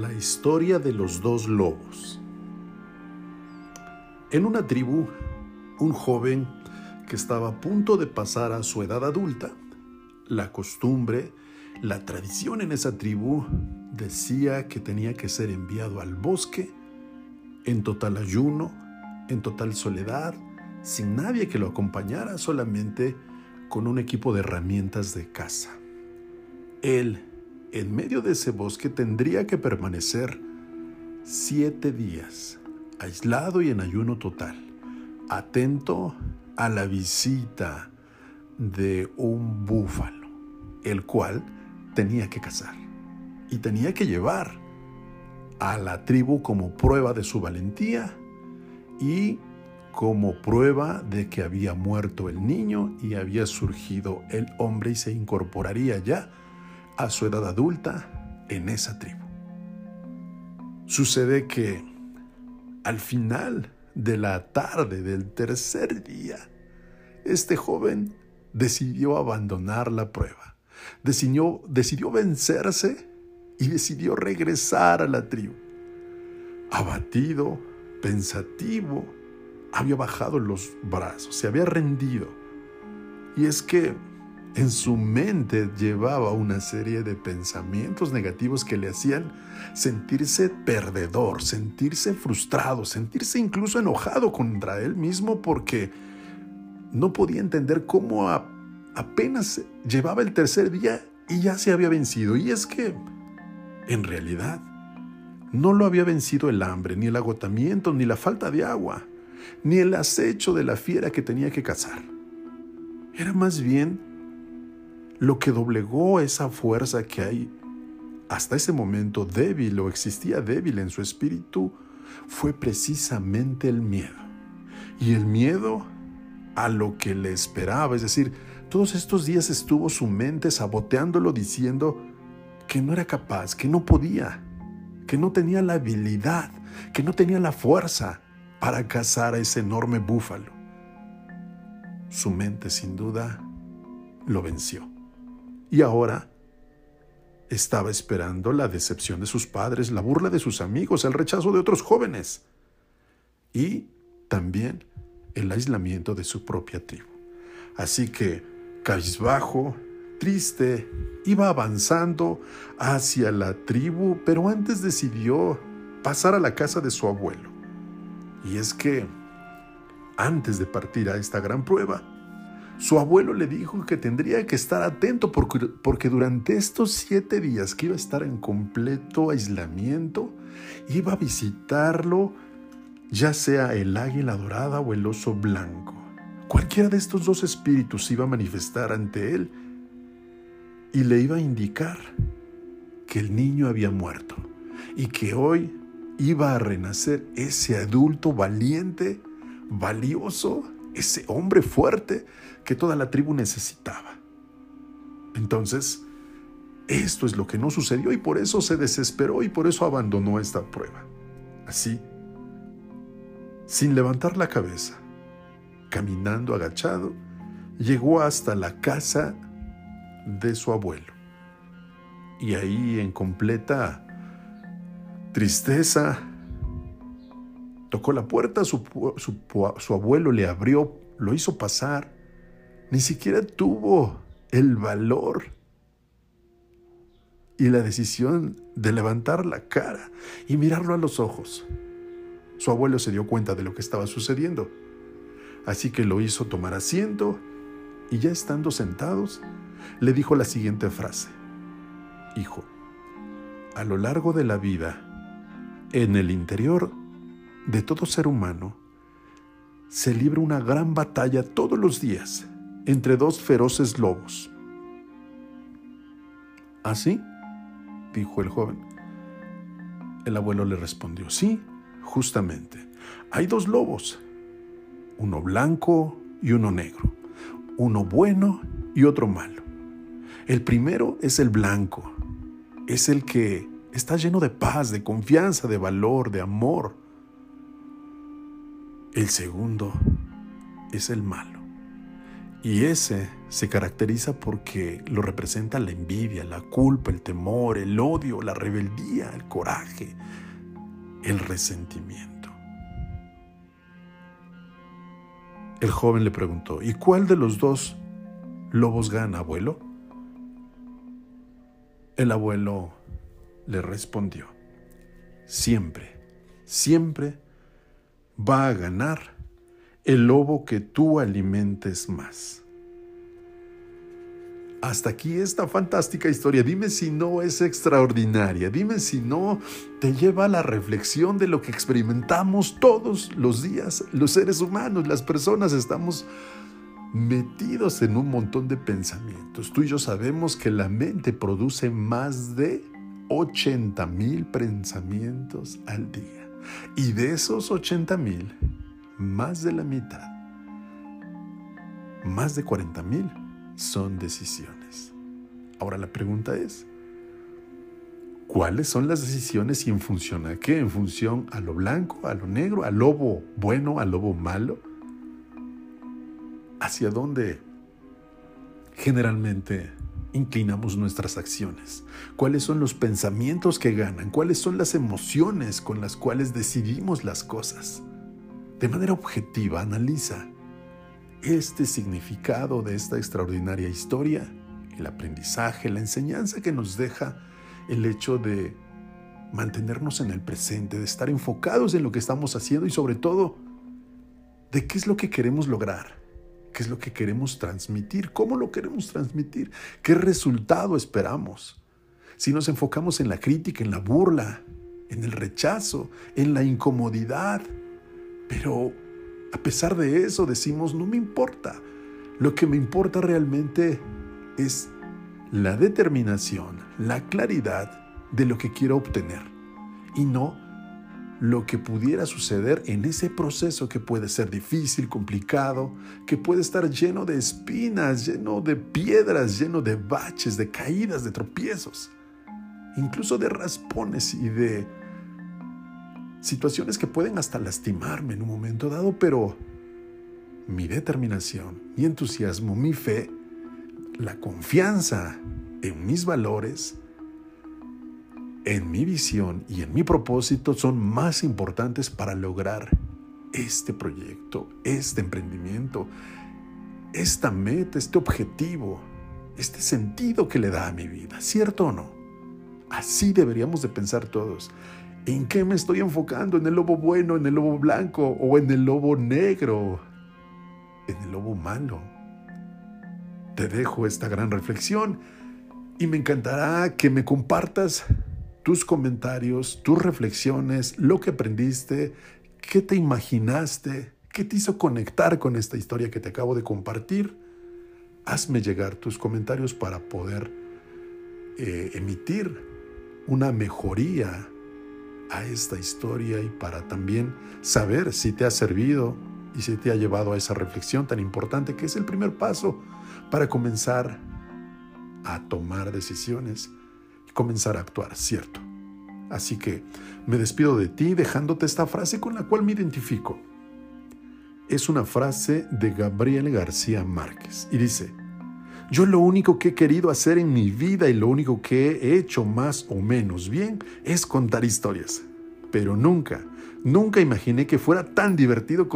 La historia de los dos lobos. En una tribu, un joven que estaba a punto de pasar a su edad adulta, la costumbre, la tradición en esa tribu decía que tenía que ser enviado al bosque en total ayuno, en total soledad, sin nadie que lo acompañara, solamente con un equipo de herramientas de caza. Él en medio de ese bosque tendría que permanecer siete días, aislado y en ayuno total, atento a la visita de un búfalo, el cual tenía que cazar y tenía que llevar a la tribu como prueba de su valentía y como prueba de que había muerto el niño y había surgido el hombre y se incorporaría ya a su edad adulta en esa tribu. Sucede que al final de la tarde del tercer día, este joven decidió abandonar la prueba, decidió, decidió vencerse y decidió regresar a la tribu. Abatido, pensativo, había bajado los brazos, se había rendido. Y es que en su mente llevaba una serie de pensamientos negativos que le hacían sentirse perdedor, sentirse frustrado, sentirse incluso enojado contra él mismo porque no podía entender cómo apenas llevaba el tercer día y ya se había vencido. Y es que, en realidad, no lo había vencido el hambre, ni el agotamiento, ni la falta de agua, ni el acecho de la fiera que tenía que cazar. Era más bien lo que doblegó esa fuerza que hay hasta ese momento débil o existía débil en su espíritu fue precisamente el miedo. Y el miedo a lo que le esperaba, es decir, todos estos días estuvo su mente saboteándolo diciendo que no era capaz, que no podía, que no tenía la habilidad, que no tenía la fuerza para cazar a ese enorme búfalo. Su mente sin duda lo venció y ahora estaba esperando la decepción de sus padres, la burla de sus amigos, el rechazo de otros jóvenes y también el aislamiento de su propia tribu. Así que, cabizbajo, triste, iba avanzando hacia la tribu, pero antes decidió pasar a la casa de su abuelo. Y es que, antes de partir a esta gran prueba, su abuelo le dijo que tendría que estar atento porque, porque, durante estos siete días que iba a estar en completo aislamiento, iba a visitarlo ya sea el águila dorada o el oso blanco. Cualquiera de estos dos espíritus iba a manifestar ante él y le iba a indicar que el niño había muerto y que hoy iba a renacer ese adulto valiente, valioso, ese hombre fuerte que toda la tribu necesitaba. Entonces, esto es lo que no sucedió y por eso se desesperó y por eso abandonó esta prueba. Así, sin levantar la cabeza, caminando agachado, llegó hasta la casa de su abuelo. Y ahí, en completa tristeza, tocó la puerta, su, su abuelo le abrió, lo hizo pasar ni siquiera tuvo el valor y la decisión de levantar la cara y mirarlo a los ojos. Su abuelo se dio cuenta de lo que estaba sucediendo, así que lo hizo tomar asiento y ya estando sentados, le dijo la siguiente frase. Hijo, a lo largo de la vida, en el interior de todo ser humano, se libra una gran batalla todos los días entre dos feroces lobos. ¿Así? ¿Ah, dijo el joven. El abuelo le respondió, sí, justamente. Hay dos lobos, uno blanco y uno negro, uno bueno y otro malo. El primero es el blanco, es el que está lleno de paz, de confianza, de valor, de amor. El segundo es el malo Y ese se caracteriza porque lo representa la envidia, la culpa, el temor, el odio, la rebeldía, el coraje, el resentimiento. El joven le preguntó, ¿y cuál de los dos lobos gana, abuelo? El abuelo le respondió, siempre, siempre va a ganar el lobo que tú alimentes más. Hasta aquí esta fantástica historia. Dime si no es extraordinaria. Dime si no te lleva a la reflexión de lo que experimentamos todos los días. Los seres humanos, las personas, estamos metidos en un montón de pensamientos. Tú y yo sabemos que la mente produce más de 80 mil pensamientos al día. Y de esos 80 mil, más de la mitad, más de 40 mil, son decisiones. Ahora la pregunta es, ¿cuáles son las decisiones y en función a qué? ¿En función a lo blanco, a lo negro, al lobo bueno, al lobo malo? ¿Hacia dónde generalmente inclinamos nuestras acciones? ¿Cuáles son los pensamientos que ganan? ¿Cuáles son las emociones con las cuales decidimos las cosas? De manera objetiva, analiza este significado de esta extraordinaria historia, el aprendizaje, la enseñanza que nos deja el hecho de mantenernos en el presente, de estar enfocados en lo que estamos haciendo y sobre todo de qué es lo que queremos lograr, qué es lo que queremos transmitir, cómo lo queremos transmitir, qué resultado esperamos. Si nos enfocamos en la crítica, en la burla, en el rechazo, en la incomodidad, pero a pesar de eso decimos, no me importa. Lo que me importa realmente es la determinación, la claridad de lo que quiero obtener y no lo que pudiera suceder en ese proceso que puede ser difícil, complicado, que puede estar lleno de espinas, lleno de piedras, lleno de baches, de caídas, de tropiezos, incluso de raspones y de situaciones que pueden hasta lastimarme en un momento dado, pero mi determinación, mi entusiasmo, mi fe, la confianza en mis valores, en mi visión y en mi propósito son más importantes para lograr este proyecto, este emprendimiento, esta meta, este objetivo, este sentido que le da a mi vida, ¿cierto o no? Así deberíamos de pensar todos. ¿En qué me estoy enfocando? ¿En el lobo bueno, en el lobo blanco o en el lobo negro? En el lobo malo. Te dejo esta gran reflexión y me encantará que me compartas tus comentarios, tus reflexiones, lo que aprendiste, qué te imaginaste, qué te hizo conectar con esta historia que te acabo de compartir. Hazme llegar tus comentarios para poder eh, emitir una mejoría a esta historia y para también saber si te ha servido y si te ha llevado a esa reflexión tan importante que es el primer paso para comenzar a tomar decisiones comenzar a actuar, ¿cierto? Así que me despido de ti dejándote esta frase con la cual me identifico. Es una frase de Gabriel García Márquez y dice, yo lo único que he querido hacer en mi vida y lo único que he hecho más o menos bien es contar historias. Pero nunca, nunca imaginé que fuera tan divertido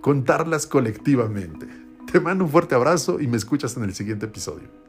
contarlas colectivamente. Te mando un fuerte abrazo y me escuchas en el siguiente episodio.